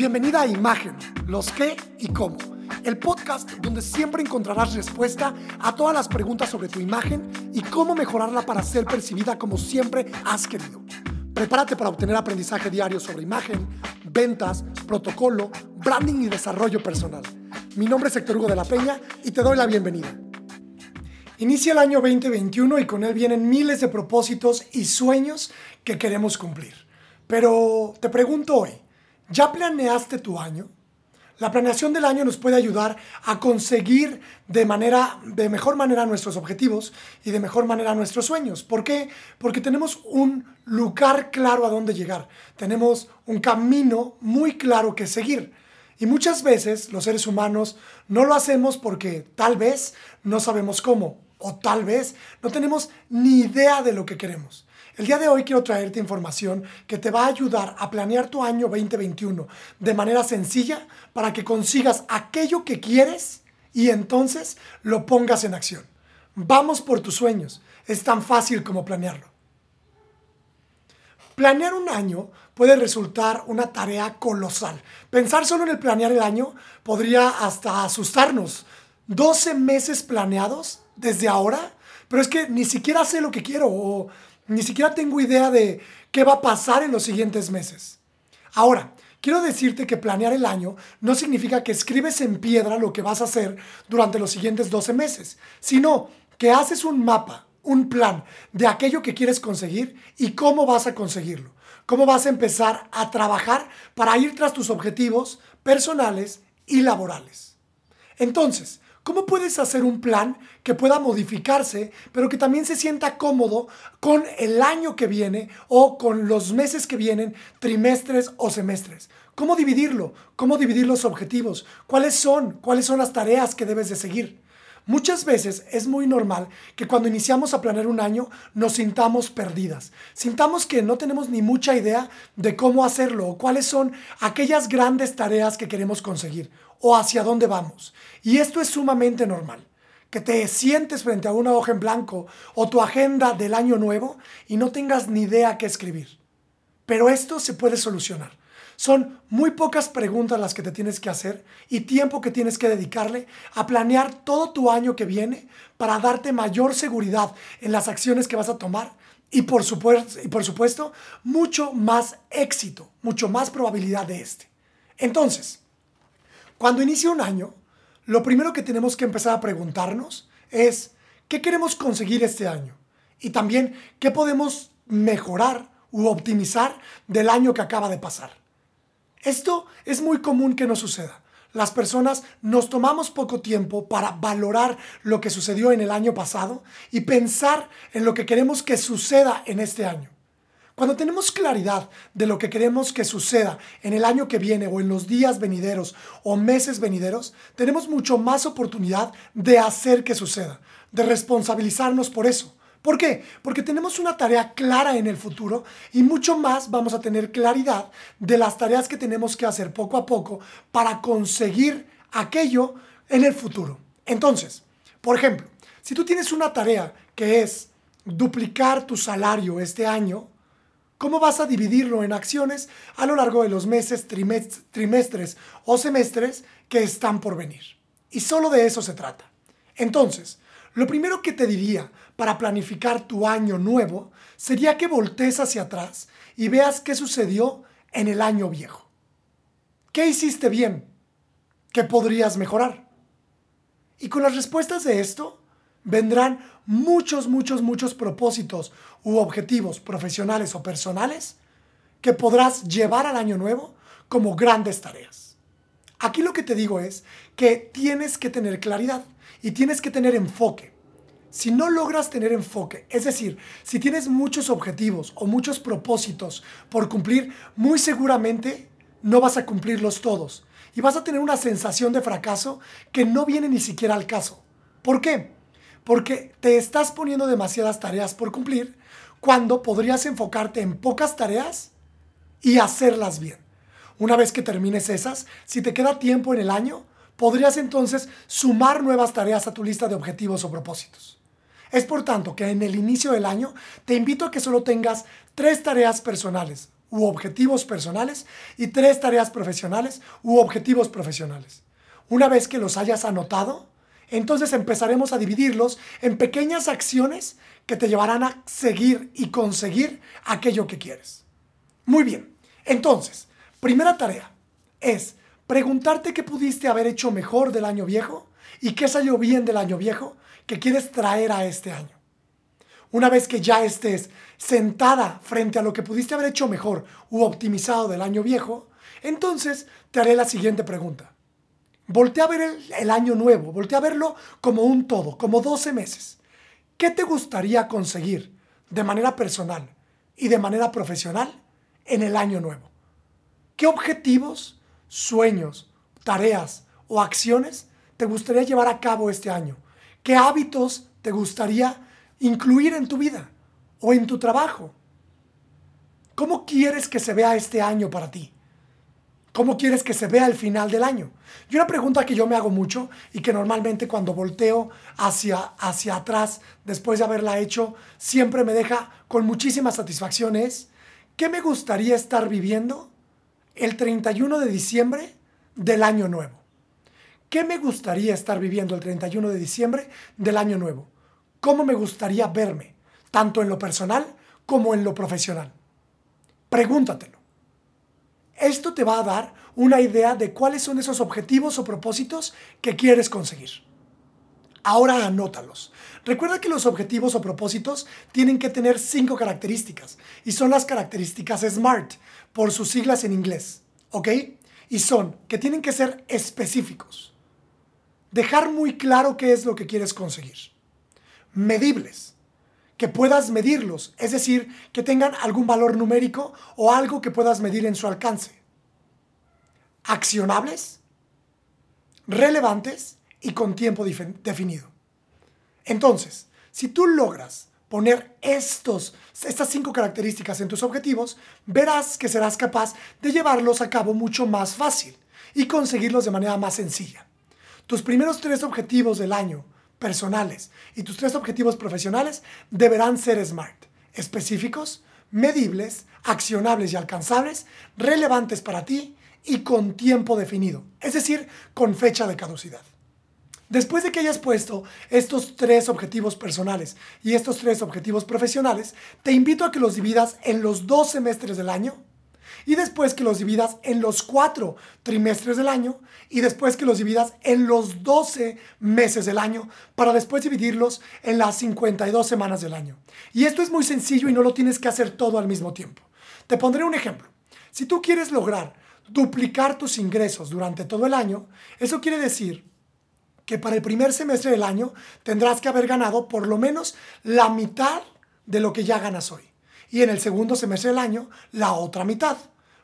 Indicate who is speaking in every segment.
Speaker 1: Bienvenida a Imagen, los qué y cómo, el podcast donde siempre encontrarás respuesta a todas las preguntas sobre tu imagen y cómo mejorarla para ser percibida como siempre has querido. Prepárate para obtener aprendizaje diario sobre imagen, ventas, protocolo, branding y desarrollo personal. Mi nombre es Héctor Hugo de la Peña y te doy la bienvenida. Inicia el año 2021 y con él vienen miles de propósitos y sueños que queremos cumplir. Pero te pregunto hoy, ¿ya planeaste tu año? La planeación del año nos puede ayudar a conseguir de, manera, de mejor manera nuestros objetivos y de mejor manera nuestros sueños. ¿Por qué? Porque tenemos un lugar claro a dónde llegar. Tenemos un camino muy claro que seguir. Y muchas veces los seres humanos no lo hacemos porque tal vez no sabemos cómo o tal vez no tenemos ni idea de lo que queremos. El día de hoy quiero traerte información que te va a ayudar a planear tu año 2021 de manera sencilla para que consigas aquello que quieres y entonces lo pongas en acción. Vamos por tus sueños. Es tan fácil como planearlo. Planear un año puede resultar una tarea colosal. Pensar solo en el planear el año podría hasta asustarnos. 12 meses planeados desde ahora, pero es que ni siquiera sé lo que quiero o ni siquiera tengo idea de qué va a pasar en los siguientes meses. Ahora, quiero decirte que planear el año no significa que escribes en piedra lo que vas a hacer durante los siguientes 12 meses, sino que haces un mapa, un plan de aquello que quieres conseguir y cómo vas a conseguirlo. Cómo vas a empezar a trabajar para ir tras tus objetivos personales y laborales. Entonces, ¿Cómo puedes hacer un plan que pueda modificarse, pero que también se sienta cómodo con el año que viene o con los meses que vienen, trimestres o semestres? ¿Cómo dividirlo? ¿Cómo dividir los objetivos? ¿Cuáles son? ¿Cuáles son las tareas que debes de seguir? Muchas veces es muy normal que cuando iniciamos a planear un año nos sintamos perdidas, sintamos que no tenemos ni mucha idea de cómo hacerlo o cuáles son aquellas grandes tareas que queremos conseguir o hacia dónde vamos. Y esto es sumamente normal, que te sientes frente a una hoja en blanco o tu agenda del año nuevo y no tengas ni idea qué escribir. Pero esto se puede solucionar. Son muy pocas preguntas las que te tienes que hacer y tiempo que tienes que dedicarle a planear todo tu año que viene para darte mayor seguridad en las acciones que vas a tomar y por, supuesto, mucho más éxito, mucho más probabilidad de este. Entonces, cuando inicia un año, lo primero que tenemos que empezar a preguntarnos es, ¿qué queremos conseguir este año? Y también, ¿qué podemos mejorar u optimizar del año que acaba de pasar? Esto es muy común que no suceda. Las personas nos tomamos poco tiempo para valorar lo que sucedió en el año pasado y pensar en lo que queremos que suceda en este año. Cuando tenemos claridad de lo que queremos que suceda en el año que viene o en los días venideros o meses venideros, tenemos mucho más oportunidad de hacer que suceda, de responsabilizarnos por eso. ¿Por qué? Porque tenemos una tarea clara en el futuro y mucho más vamos a tener claridad de las tareas que tenemos que hacer poco a poco para conseguir aquello en el futuro. Entonces, por ejemplo, si tú tienes una tarea que es duplicar tu salario este año, ¿cómo vas a dividirlo en acciones a lo largo de los meses, trimestres o semestres que están por venir? Y solo de eso se trata. Entonces, lo primero que te diría para planificar tu año nuevo sería que voltees hacia atrás y veas qué sucedió en el año viejo. ¿Qué hiciste bien? ¿Qué podrías mejorar? Y con las respuestas de esto vendrán muchos, muchos, muchos propósitos u objetivos profesionales o personales que podrás llevar al año nuevo como grandes tareas. Aquí lo que te digo es que tienes que tener claridad y tienes que tener enfoque. Si no logras tener enfoque, es decir, si tienes muchos objetivos o muchos propósitos por cumplir, muy seguramente no vas a cumplirlos todos y vas a tener una sensación de fracaso que no viene ni siquiera al caso. ¿Por qué? Porque te estás poniendo demasiadas tareas por cumplir cuando podrías enfocarte en pocas tareas y hacerlas bien. Una vez que termines esas, si te queda tiempo en el año, podrías entonces sumar nuevas tareas a tu lista de objetivos o propósitos. Es por tanto que en el inicio del año te invito a que solo tengas tres tareas personales u objetivos personales y tres tareas profesionales u objetivos profesionales. Una vez que los hayas anotado, entonces empezaremos a dividirlos en pequeñas acciones que te llevarán a seguir y conseguir aquello que quieres. Muy bien, entonces, primera tarea es preguntarte qué pudiste haber hecho mejor del año viejo y qué salió bien del año viejo que quieres traer a este año. Una vez que ya estés sentada frente a lo que pudiste haber hecho mejor u optimizado del año viejo, entonces te haré la siguiente pregunta. Voltea a ver el, el, año nuevo, voltea a verlo como un todo, como 12 meses. ¿Qué te gustaría conseguir de manera personal y de manera profesional en el año nuevo? ¿Qué objetivos, sueños, tareas o acciones te gustaría llevar a cabo este año? ¿Qué hábitos te gustaría incluir en tu vida o en tu trabajo? ¿Cómo quieres que se vea este año para ti? ¿Cómo quieres que se vea el final del año? Y una pregunta que yo me hago mucho y que normalmente cuando volteo hacia, hacia atrás después de haberla hecho, siempre me deja con muchísima satisfacción es, ¿qué me gustaría estar viviendo el 31 de diciembre del año nuevo? ¿Qué me gustaría estar viviendo el 31 de diciembre del año nuevo? ¿Cómo me gustaría verme, tanto en lo personal como en lo profesional? Pregúntatelo. Esto te va a dar una idea de cuáles son esos objetivos o propósitos que quieres conseguir. Ahora anótalos. Recuerda que los objetivos o propósitos tienen que tener cinco características y son las características SMART por sus siglas en inglés, ¿ok? Y son que tienen que ser específicos. Dejar muy claro qué es lo que quieres conseguir. Medibles, que puedas medirlos, es decir, que tengan algún valor numérico o algo que puedas medir en su alcance. Accionables, relevantes y con tiempo definido. Entonces, si tú logras poner estos, estas cinco características en tus objetivos, verás que serás capaz de llevarlos a cabo mucho más fácil y conseguirlos de manera más sencilla. Tus primeros tres objetivos del año personales y tus tres objetivos profesionales deberán ser SMART, específicos, medibles, accionables y alcanzables, relevantes para ti y con tiempo definido, es decir, con fecha de caducidad. Después de que hayas puesto estos tres objetivos personales y estos tres objetivos profesionales, te invito a que los dividas en los dos semestres del año y después que los dividas en los cuatro trimestres del año y después que los dividas en los 12 meses del año para después dividirlos en las 52 semanas del año. Y esto es muy sencillo y no lo tienes que hacer todo al mismo tiempo. Te pondré un ejemplo. Si tú quieres lograr duplicar tus ingresos durante todo el año, eso quiere decir que para el primer semestre del año tendrás que haber ganado por lo menos la mitad de lo que ya ganas hoy y en el segundo semestre del año la otra mitad.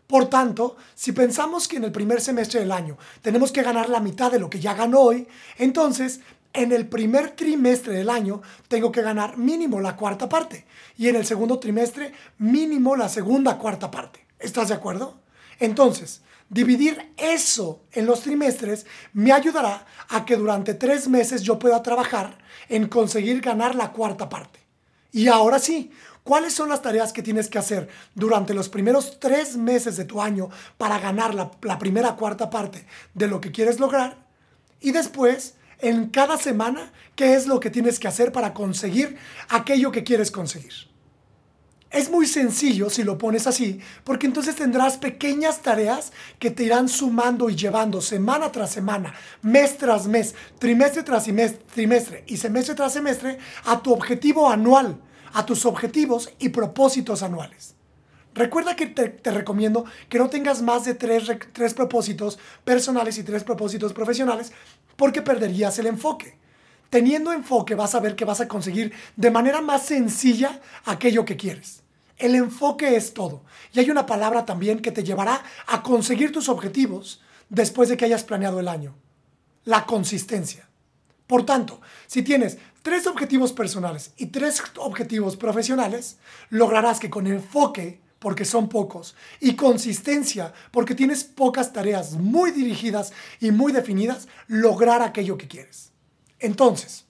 Speaker 1: Por tanto, si pensamos que en el primer semestre del año tenemos que ganar la mitad de lo que ya ganó hoy, entonces en el primer trimestre del año tengo que ganar mínimo la cuarta parte y en el segundo trimestre mínimo la segunda cuarta parte. ¿Estás de acuerdo? Entonces, dividir eso en los trimestres me ayudará a que durante tres meses yo pueda trabajar en conseguir ganar la cuarta parte. Y ahora sí, ¿Cuáles son las tareas que tienes que hacer durante los primeros tres meses de tu año para ganar la, primera cuarta parte de lo que quieres lograr? Y después, en cada semana, ¿qué es lo que tienes que hacer para conseguir aquello que quieres conseguir? Es muy sencillo si lo pones así, porque entonces tendrás pequeñas tareas que te irán sumando y llevando semana tras semana, mes tras mes, trimestre tras trimestre y semestre tras semestre a tu objetivo anual a tus objetivos y propósitos anuales. Recuerda que te, recomiendo que no tengas más de tres, tres propósitos personales y tres propósitos profesionales porque perderías el enfoque. Teniendo enfoque vas a ver que vas a conseguir de manera más sencilla aquello que quieres. El enfoque es todo. Y hay una palabra también que te llevará a conseguir tus objetivos después de que hayas planeado el año. La consistencia. Por tanto, si tienes tres objetivos personales y tres objetivos profesionales, lograrás que con enfoque, porque son pocos, y consistencia, porque tienes pocas tareas muy dirigidas y muy definidas, lograr aquello que quieres. Entonces,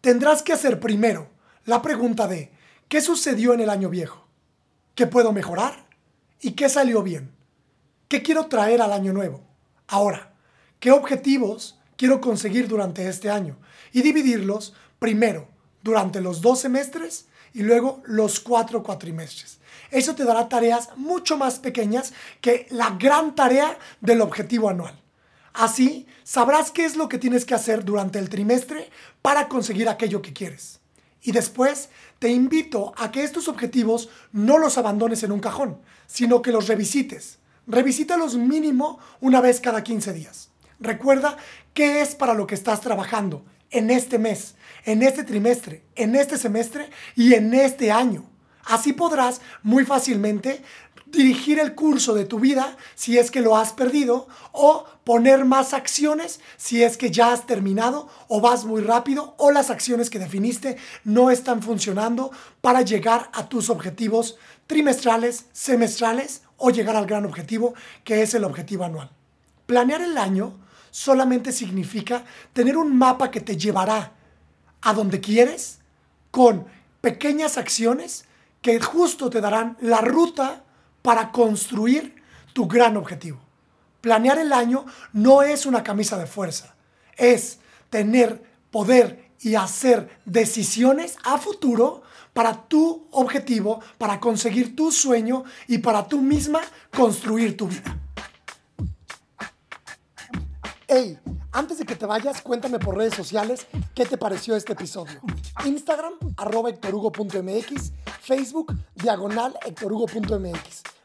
Speaker 1: tendrás que hacer primero la pregunta de, ¿qué sucedió en el año viejo? ¿Qué puedo mejorar? ¿Y qué salió bien? ¿Qué quiero traer al año nuevo? Ahora, ¿qué objetivos quiero conseguir durante este año? Y dividirlos primero durante los dos semestres y luego los cuatro cuatrimestres. Eso te dará tareas mucho más pequeñas que la gran tarea del objetivo anual. Así sabrás qué es lo que tienes que hacer durante el trimestre para conseguir aquello que quieres. Y después te invito a que estos objetivos no los abandones en un cajón, sino que los revisites. Revisítalos mínimo una vez cada 15 días. Recuerda qué es para lo que estás trabajando en este mes, en este trimestre, en este semestre y en este año. Así podrás muy fácilmente dirigir el curso de tu vida si es que lo has perdido o poner más acciones si es que ya has terminado o vas muy rápido o las acciones que definiste no están funcionando para llegar a tus objetivos trimestrales, semestrales o llegar al gran objetivo que es el objetivo anual. Planear el año solamente significa tener un mapa que te llevará a donde quieres con pequeñas acciones que justo te darán la ruta para construir tu gran objetivo. Planear el año no es una camisa de fuerza, es tener poder y hacer decisiones a futuro para tu objetivo, para conseguir tu sueño y para tú misma construir tu vida. Hey, antes de que te vayas, cuéntame por redes sociales qué te pareció este episodio. Instagram, arroba hectorhugo.mx, Facebook, diagonal hectorhugo.mx.